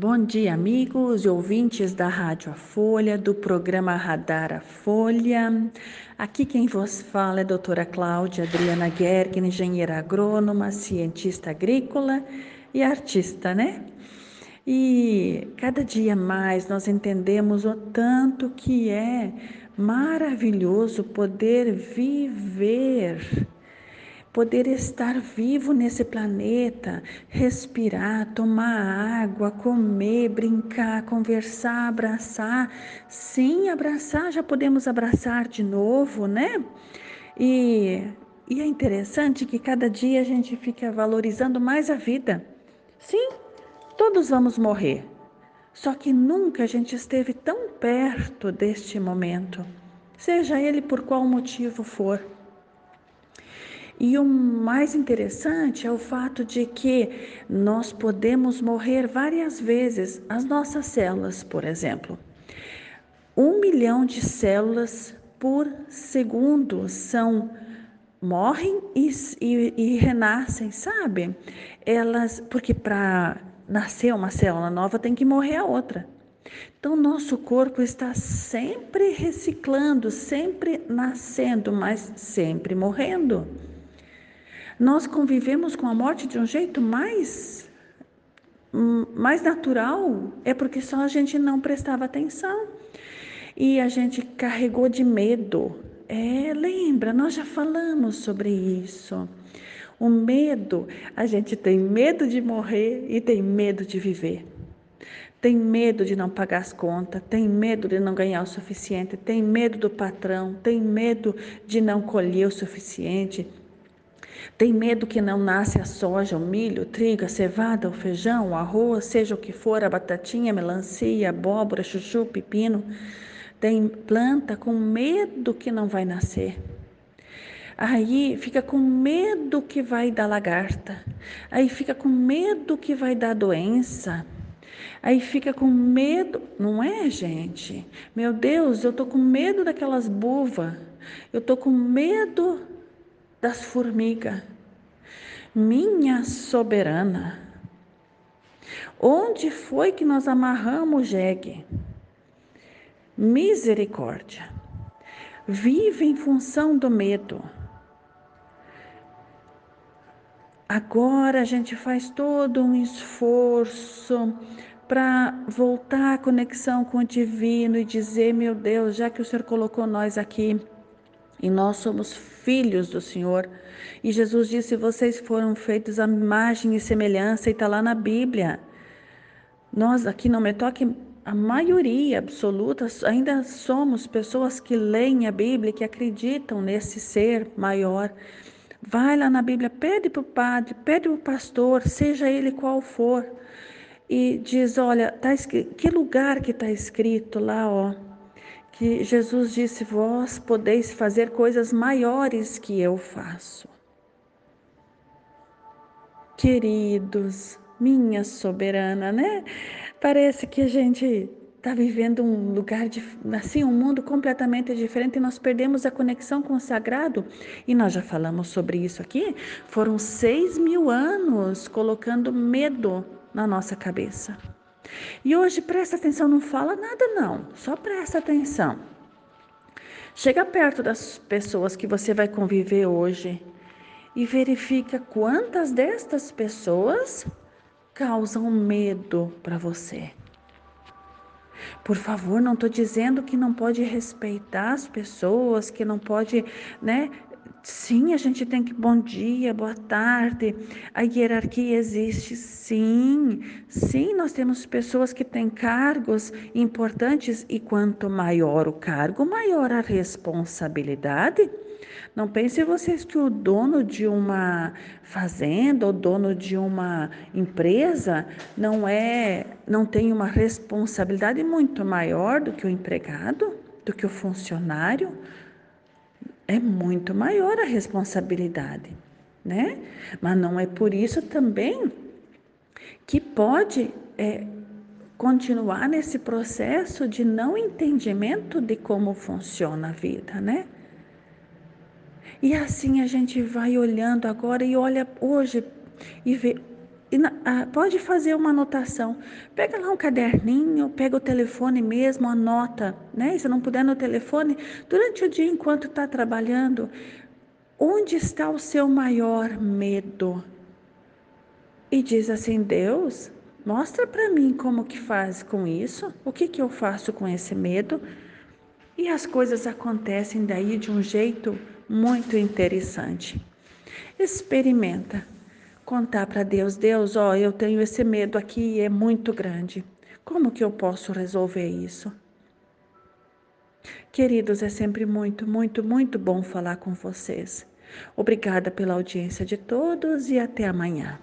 Bom dia, amigos e ouvintes da Rádio A Folha, do programa Radar A Folha. Aqui quem vos fala é a doutora Cláudia Adriana Gergen, engenheira agrônoma, cientista agrícola e artista, né? E cada dia mais nós entendemos o tanto que é maravilhoso poder viver poder estar vivo nesse planeta, respirar, tomar água, comer, brincar, conversar, abraçar. Sim, abraçar, já podemos abraçar de novo, né? E, e é interessante que cada dia a gente fica valorizando mais a vida. Sim, todos vamos morrer. Só que nunca a gente esteve tão perto deste momento, seja ele por qual motivo for. E o mais interessante é o fato de que nós podemos morrer várias vezes. As nossas células, por exemplo, um milhão de células por segundo são morrem e, e, e renascem, sabe? Elas, porque para nascer uma célula nova tem que morrer a outra. Então, nosso corpo está sempre reciclando, sempre nascendo, mas sempre morrendo. Nós convivemos com a morte de um jeito mais hum, mais natural, é porque só a gente não prestava atenção e a gente carregou de medo. É, lembra, nós já falamos sobre isso. O medo, a gente tem medo de morrer e tem medo de viver. Tem medo de não pagar as contas, tem medo de não ganhar o suficiente, tem medo do patrão, tem medo de não colher o suficiente, tem medo que não nasce a soja, o milho, o trigo, a cevada, o feijão, o arroz, seja o que for, a batatinha, a melancia, a abóbora, chuchu, pepino. Tem planta com medo que não vai nascer. Aí fica com medo que vai dar lagarta. Aí fica com medo que vai dar doença. Aí fica com medo, não é, gente? Meu Deus, eu tô com medo daquelas buvas. Eu tô com medo das formigas. Minha soberana, onde foi que nós amarramos o jegue? Misericórdia. Vive em função do medo. Agora a gente faz todo um esforço para voltar à conexão com o divino e dizer: meu Deus, já que o Senhor colocou nós aqui, e nós somos filhos do Senhor. E Jesus disse: Vocês foram feitos à imagem e semelhança, e está lá na Bíblia. Nós aqui não me toque, a maioria absoluta ainda somos pessoas que leem a Bíblia, que acreditam nesse ser maior. Vai lá na Bíblia, pede para o padre, pede para o pastor, seja ele qual for, e diz: Olha, tá que lugar que está escrito lá, ó que Jesus disse: Vós podeis fazer coisas maiores que eu faço. Queridos, minha soberana, né? Parece que a gente está vivendo um lugar, de, assim, um mundo completamente diferente e nós perdemos a conexão com o sagrado. E nós já falamos sobre isso aqui. Foram seis mil anos colocando medo na nossa cabeça. E hoje presta atenção, não fala nada não, só presta atenção. Chega perto das pessoas que você vai conviver hoje e verifica quantas destas pessoas causam medo para você. Por favor, não estou dizendo que não pode respeitar as pessoas, que não pode, né, Sim, a gente tem que bom dia, boa tarde. A hierarquia existe, sim. Sim, nós temos pessoas que têm cargos importantes e quanto maior o cargo, maior a responsabilidade. Não pense vocês que o dono de uma fazenda ou dono de uma empresa não é, não tem uma responsabilidade muito maior do que o empregado, do que o funcionário é muito maior a responsabilidade, né? Mas não é por isso também que pode é, continuar nesse processo de não entendimento de como funciona a vida, né? E assim a gente vai olhando agora e olha hoje e vê pode fazer uma anotação. Pega lá um caderninho, pega o telefone mesmo, anota, né? Se não puder no telefone, durante o dia enquanto está trabalhando, onde está o seu maior medo? E diz assim, Deus, mostra para mim como que faz com isso, o que que eu faço com esse medo? E as coisas acontecem daí de um jeito muito interessante. Experimenta contar para Deus, Deus, ó, eu tenho esse medo aqui e é muito grande. Como que eu posso resolver isso? Queridos, é sempre muito, muito, muito bom falar com vocês. Obrigada pela audiência de todos e até amanhã.